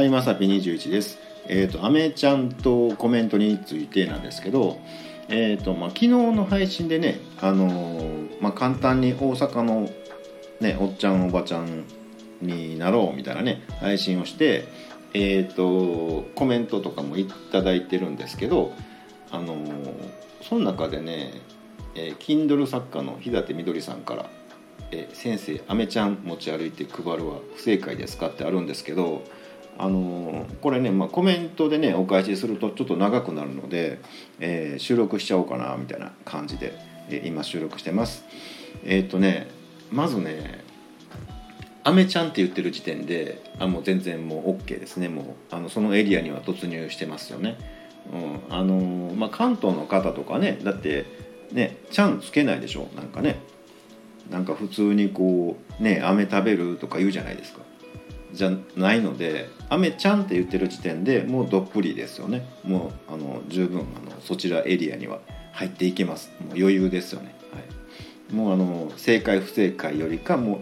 はい、まさぴ21です。えっ、と、アメちゃんとコメントについてなんですけど、えっ、と、まあ、昨日の配信でね、あのーまあ、簡単に大阪のね、おっちゃんおばちゃんになろうみたいなね、配信をして、えっ、と、コメントとかもいただいてるんですけど、あのその中でね、えー、Kindle 作家の日立みどりさんからえ先生アメちゃん持ち歩いて配るは不正解ですか?」ってあるんですけど、あのこれね、まあ、コメントでねお返しするとちょっと長くなるので、えー収録しちゃおうかなみたいな感じで、えー今収録してます。えっ、とねまずねアメちゃんって言ってる時点であもう全然もう OK ですねもうあのそのエリアには突入してますよね。うんあのまあ、関東の方とかねだってね「ちゃん」つけないでしょなんかねなんか普通にこうね飴食べるとか言うじゃないですかじゃないので飴ちゃんって言ってる時点でもうどっぷりですよね。もうあの十分あのそちらエリアには入っていけます。もう余裕ですよね、はい、もうあの正解不正解よりかも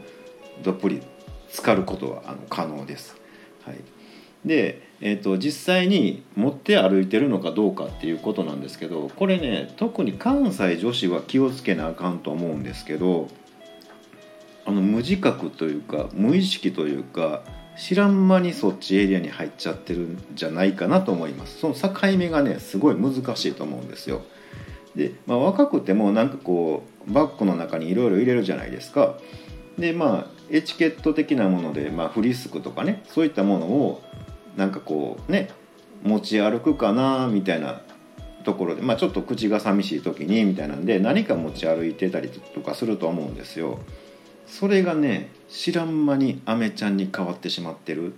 うどっぷり浸かることはあの可能です、はい、で、えー、と実際に持って歩いてるのかどうかっていうことなんですけどこれね特に関西女子は気をつけなあかんと思うんですけどあの無自覚というか無意識というか知らん間にそっちエリアに入っちゃってるんじゃないかなと思います。その境目がねすごい難しいと思うんですよ。で、まあ、若くてもなんかこうバッグの中にいろいろ入れるじゃないですか。でまあエチケット的なもので、まあ、フリスクとかねそういったものをなんかこうね持ち歩くかなみたいなところで、まあ、ちょっと口が寂しい時にみたいなんで何か持ち歩いてたりとかすると思うんですよ。それがね知らん間にアメちゃんに変わってしまってる、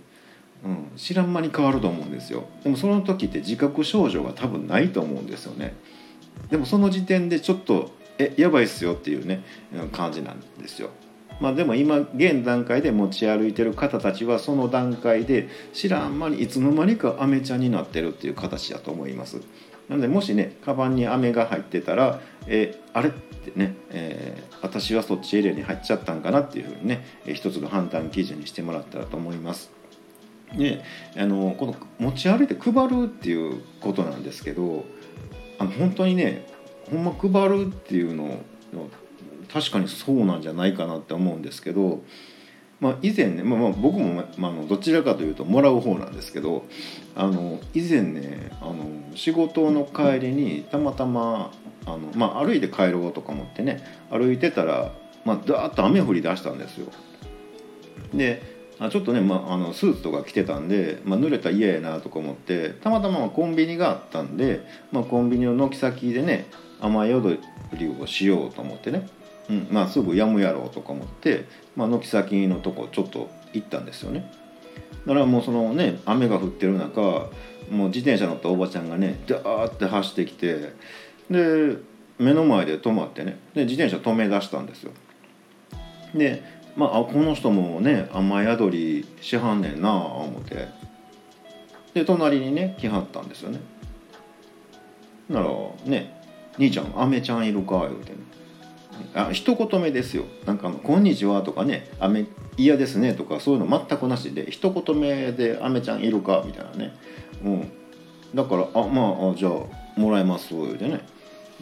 うん、知らん間に変わると思うんですよ。でもその時って自覚症状が多分ないと思うんですよね。でもその時点でちょっとえやばいっすよっていうね感じなんですよ。まあでも今現段階で持ち歩いてる方たちはその段階で知らん間にいつの間にかアメちゃんになってるっていう形だと思います。なのでもしねカバンに飴が入ってたらえあれ？ってね、えー私はそっちエリアに入っちゃったんかなっていうふうにね、えー一つの判断基準にしてもらったらと思います。であのこの持ち歩いて配るっていうことなんですけどあの本当にねほんま配るっていうのの確かにそうなんじゃないかなって思うんですけど、まあ、以前ね、まあ、まあ僕も、まあ、どちらかというともらう方なんですけどあの以前ねあの仕事の帰りにたまたまあの、まあ、歩いて帰ろうとか思ってね歩いてたら、まあ、ダーッと雨降り出したんですよ。であちょっとね、まあ、あのスーツとか着てたんで、まあ、濡れたら嫌やなとか思ってたまたまコンビニがあったんで、まあ、コンビニの軒先でね雨宿りをしようと思ってね、うんまあ、すぐやむやろうとか思って、まあ、軒先のとこちょっと行ったんですよねだからもうそのね雨が降ってる中もう自転車乗ったおばちゃんがねダーって走ってきてで目の前で止まってね。で自転車止め出したんですよ。でまあこの人もね雨宿りしはんねんなあ思って。で隣にね来はったんですよね。ならね「兄ちゃんアメちゃんいるか?」言うてね。あ一言目ですよ。なんかあの「こんにちは」とかね「アメ嫌ですね」とかそういうの全くなしで一言目で「アメちゃんいるか?」みたいなね。うん。だから「あまああじゃあもらいます」言うてね、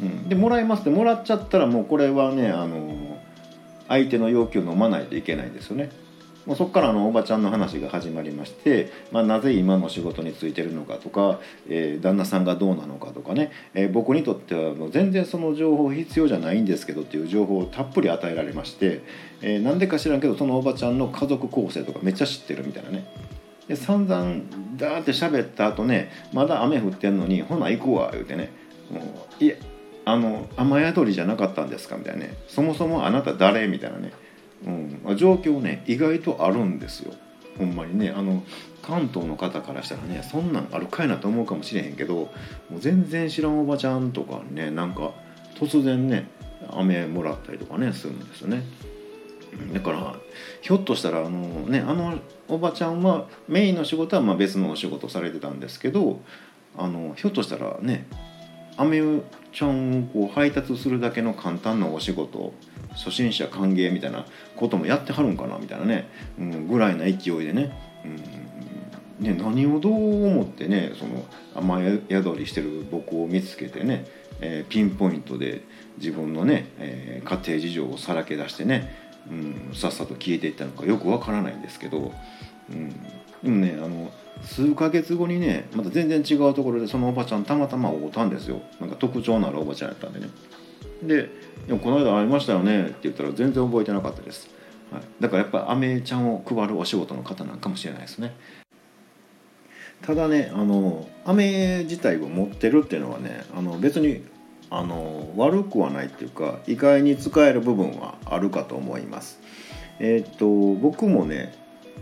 うん、でもらいますってもらっちゃったらもうこれはねあの相手の要求を飲まないといけないんですよね。もうそこからあのおばちゃんの話が始まりまして、まあ、なぜ今の仕事に就いてるのかとか、えー旦那さんがどうなのかとかね、えー僕にとってはもう全然その情報必要じゃないんですけどっていう情報をたっぷり与えられまして、えーなんでか知らんけどそのおばちゃんの家族構成とかめっちゃ知ってるみたいなね。で散々ダーって喋った後ねまだ雨降ってんのに「ほな行こうわ」言うてね「もういえあの雨宿りじゃなかったんですか」みたいなね「そもそもあなた誰?」みたいなね、うん、状況ね意外とあるんですよほんまにねあの関東の方からしたらねそんなんあるかいなと思うかもしれへんけどもう全然知らんおばちゃんとかねなんか突然ね飴もらったりとかねするんですよね。だからひょっとしたらあのねあのおばちゃんはメインの仕事はま別のお仕事されてたんですけどあのひょっとしたらねアメちゃんをこう配達するだけの簡単なお仕事初心者歓迎みたいなこともやってはるんかなみたいなね、うん、ぐらいな勢いでね、うん、ね、何をどう思ってねその雨宿りしてる僕を見つけてね、えー、ピンポイントで自分のね、えー、家庭事情をさらけ出してね、うん、さっさと消えていったのかよくわからないんですけど、うん、でもねあの数ヶ月後にねまた全然違うところでそのおばちゃんたまたま会うたんですよ。なんか特徴のあるおばちゃんやったんでね。で「でもこの間会いましたよね」って言ったら全然覚えてなかったです、はい、だからやっぱアメちゃんを配るお仕事の方なんかもしれないですね。ただねあの飴自体を持ってるっていうのはねあの別にあの悪くはないっていうか意外に使える部分はあるかと思います。えっ、と僕もね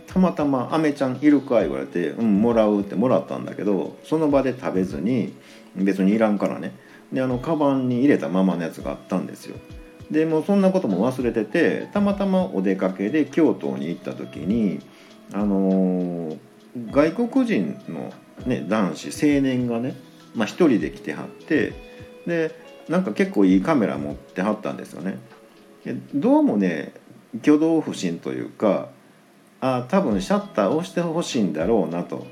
たまたま「アメちゃんいるか?」言われて「うんもらう」ってもらったんだけどその場で食べずに別にいらんからねであのカバンに入れたままのやつがあったんですよでもそんなことも忘れててたまたまお出かけで京都に行った時にあのー、外国人の、ね、男子青年がね、まあ、一人で来てはってでなんか結構いいカメラ持ってはったんですよねどうもね挙動不審というかあ多分シャッター押してほしいんだろうなと、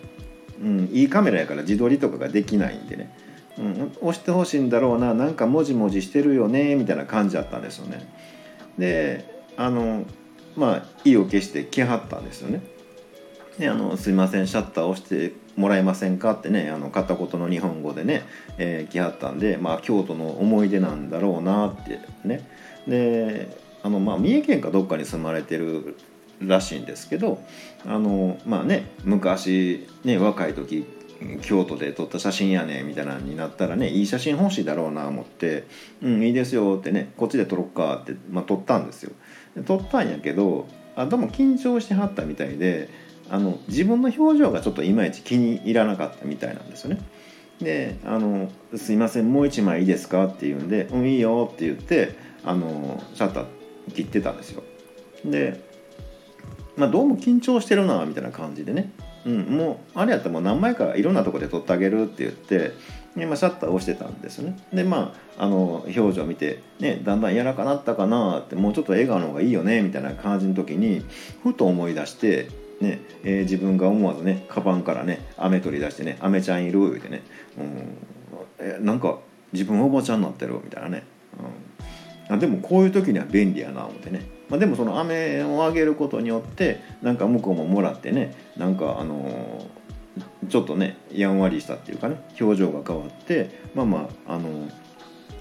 うん、いいカメラやから自撮りとかができないんでね、うん、押してほしいんだろうな。なんかもじもじしてるよねみたいな感じだったんですよね。であのまあ意を決して来はったんですよね。であの「すいませんシャッター押してもらえませんか?」ってねあの片言の日本語でね、えー、来はったんで、まあ、京都の思い出なんだろうなってね。であの、まあ、三重県かどっかに住まれてるらしいんですけどあのまあね昔ね若い時京都で撮った写真やねみたいなになったらねいい写真欲しいだろうな思って「うんいいですよ」ってねこっちで撮ろっかって、まあ、撮ったんですよ。撮ったんやけどあでも緊張してはったみたいであの自分の表情がちょっといまいち気に入らなかったみたいなんですよね。であの「すいませんもう一枚いいですか?」って言うんで「うんいいよ」って言ってあのシャッター切ってたんですよ。でまあ、どうも緊張してるなみたいな感じでね、うん、もうあれやったらもう何枚かいろんなとこで撮ってあげるって言ってで、まあ、シャッターを押してたんですね。でまああの表情見て、ね、だんだん柔らかなったかなってもうちょっと笑顔の方がいいよねみたいな感じの時にふと思い出してねえー、自分が思わずねカバンからね飴取り出してね「飴ちゃんいる?」言うてね、うんえなんか自分おばちゃんになってるみたいなね、うん、あでもこういう時には便利やな思ってね。まあ、でもその飴をあげることによってなんか向こうももらってねなんかあのー、ちょっとねやんわりしたっていうかね表情が変わってまあまああのー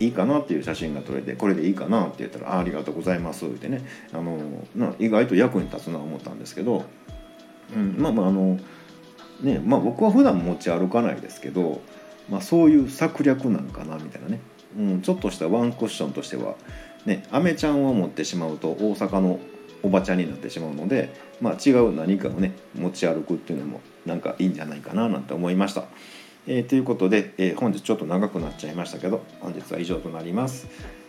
いいかなっていう写真が撮れてこれでいいかなって言ったら「あありがとうございます」ってねあのな意外と役に立つな思ったんですけど、うん、まあまああのねまあ僕は普段持ち歩かないですけど、まあ、そういう策略なんかなみたいなね、うん、ちょっとしたワンクッションとしてはねアメちゃんを持ってしまうと大阪のおばちゃんになってしまうので、まあ、違う何かをね持ち歩くっていうのもなんかいいんじゃないかななんて思いました。えー、ということで、えー、本日ちょっと長くなっちゃいましたけど本日は以上となります、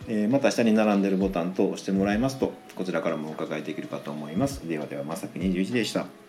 えー、また下に並んでるボタンと押してもらいますとこちらからもお伺いできるかと思います。ではではまさき21でした。